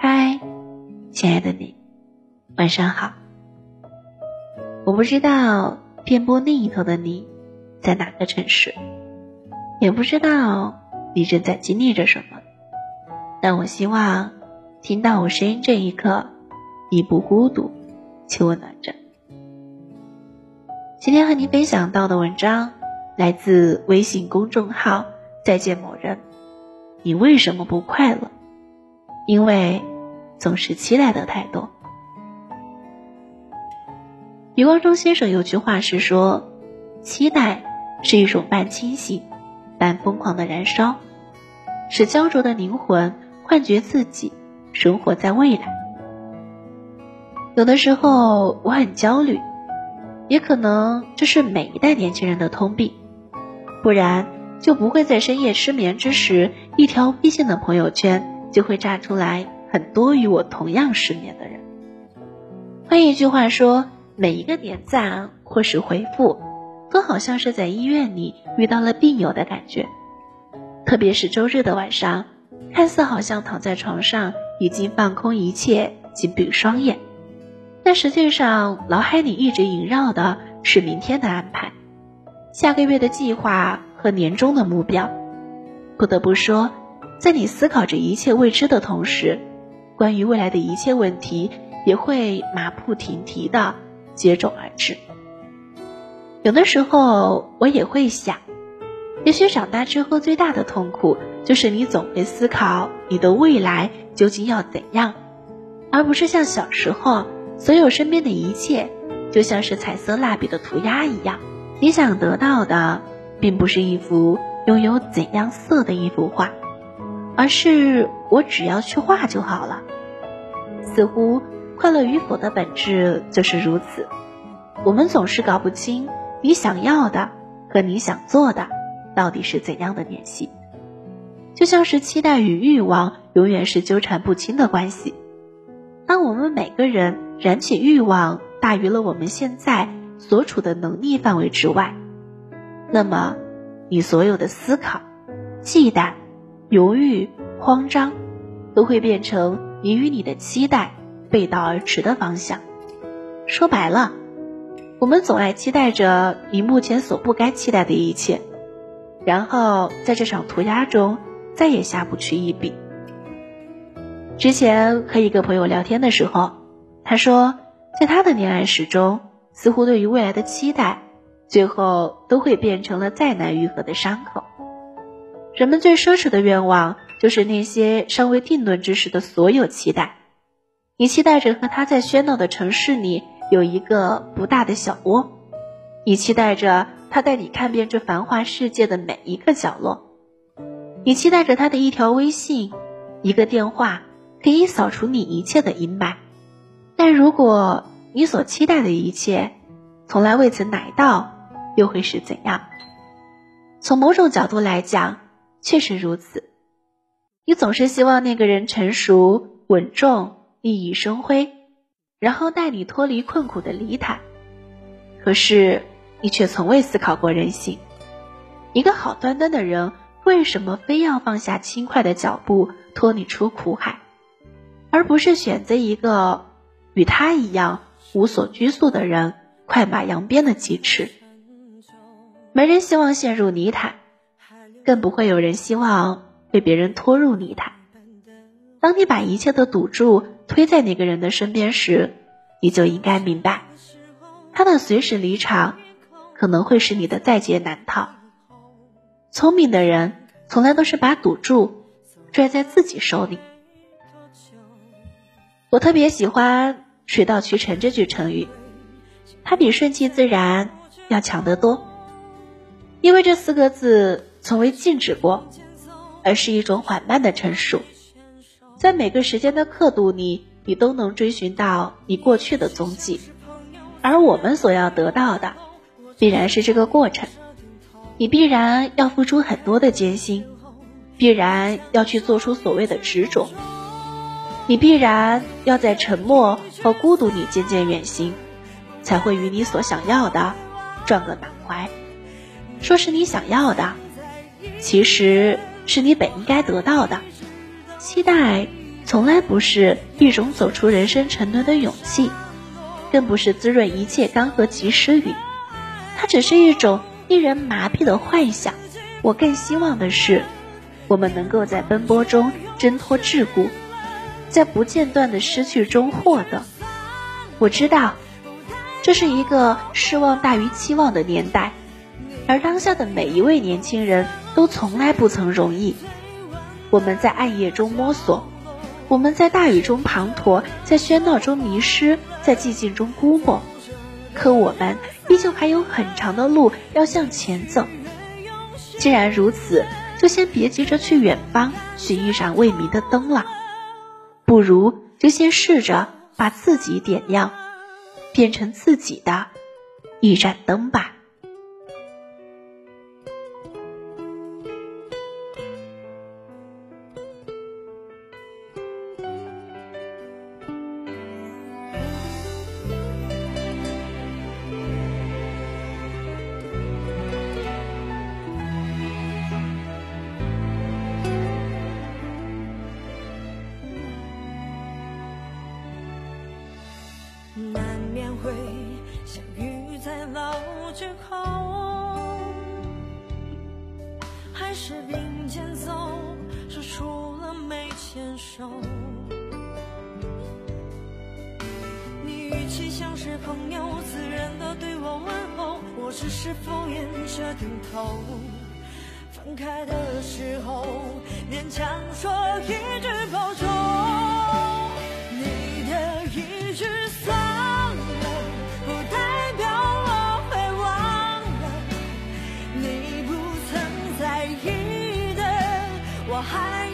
嗨，亲爱的你，晚上好。我不知道电波另一头的你在哪个城市，也不知道你正在经历着什么，但我希望听到我声音这一刻，你不孤独，且温暖着。今天和你分享到的文章来自微信公众号“再见某人”。你为什么不快乐？因为总是期待的太多。余光中先生有句话是说：“期待是一种半清醒、半疯狂的燃烧，使焦灼的灵魂幻觉自己生活在未来。”有的时候我很焦虑。也可能这是每一代年轻人的通病，不然就不会在深夜失眠之时，一条微信的朋友圈就会炸出来很多与我同样失眠的人。换一句话说，每一个点赞或是回复，都好像是在医院里遇到了病友的感觉。特别是周日的晚上，看似好像躺在床上已经放空一切，紧闭双眼。但实际上，脑海里一直萦绕的是明天的安排、下个月的计划和年终的目标。不得不说，在你思考着一切未知的同时，关于未来的一切问题也会马不停蹄的接踵而至。有的时候，我也会想，也许长大之后最大的痛苦，就是你总会思考你的未来究竟要怎样，而不是像小时候。所有身边的一切，就像是彩色蜡笔的涂鸦一样。你想得到的，并不是一幅拥有怎样色的一幅画，而是我只要去画就好了。似乎快乐与否的本质就是如此。我们总是搞不清你想要的和你想做的到底是怎样的联系，就像是期待与欲望永远是纠缠不清的关系。当我们每个人。燃起欲望大于了我们现在所处的能力范围之外，那么你所有的思考、忌惮、犹豫、慌张，都会变成你与你的期待背道而驰的方向。说白了，我们总爱期待着你目前所不该期待的一切，然后在这场涂鸦中再也下不去一笔。之前和一个朋友聊天的时候。他说，在他的恋爱史中，似乎对于未来的期待，最后都会变成了再难愈合的伤口。人们最奢侈的愿望，就是那些尚未定论之时的所有期待。你期待着和他在喧闹的城市里有一个不大的小窝，你期待着他带你看遍这繁华世界的每一个角落，你期待着他的一条微信、一个电话，可以扫除你一切的阴霾。但如果你所期待的一切从来未曾来到，又会是怎样？从某种角度来讲，确实如此。你总是希望那个人成熟稳重、熠熠生辉，然后带你脱离困苦的泥潭。可是你却从未思考过人性。一个好端端的人，为什么非要放下轻快的脚步，拖你出苦海，而不是选择一个？与他一样无所拘束的人，快马扬鞭的疾驰。没人希望陷入泥潭，更不会有人希望被别人拖入泥潭。当你把一切的赌注推在那个人的身边时，你就应该明白，他的随时离场，可能会使你的在劫难逃。聪明的人从来都是把赌注拽在自己手里。我特别喜欢“水到渠成”这句成语，它比顺其自然要强得多。因为这四个字从未静止过，而是一种缓慢的成熟，在每个时间的刻度里，你都能追寻到你过去的踪迹。而我们所要得到的，必然是这个过程。你必然要付出很多的艰辛，必然要去做出所谓的执着。你必然要在沉默和孤独里渐渐远行，才会与你所想要的撞个满怀。说是你想要的，其实是你本应该得到的。期待从来不是一种走出人生沉沦的勇气，更不是滋润一切干涸及时雨，它只是一种令人麻痹的幻想。我更希望的是，我们能够在奔波中挣脱桎梏，在不间断的失去中获得。我知道，这是一个失望大于期望的年代，而当下的每一位年轻人都从来不曾容易。我们在暗夜中摸索，我们在大雨中滂沱，在喧闹中迷失，在寂静中估摸，可我们依旧还有很长的路要向前走。既然如此，就先别急着去远方寻一盏未明的灯了，不如就先试着把自己点亮，变成自己的一盏灯吧。会相遇在老街口，还是并肩走，说出了没牵手。你语气像是朋友，自然的对我问候，我只是敷衍着点头。分开的时候，勉强说一句抱还。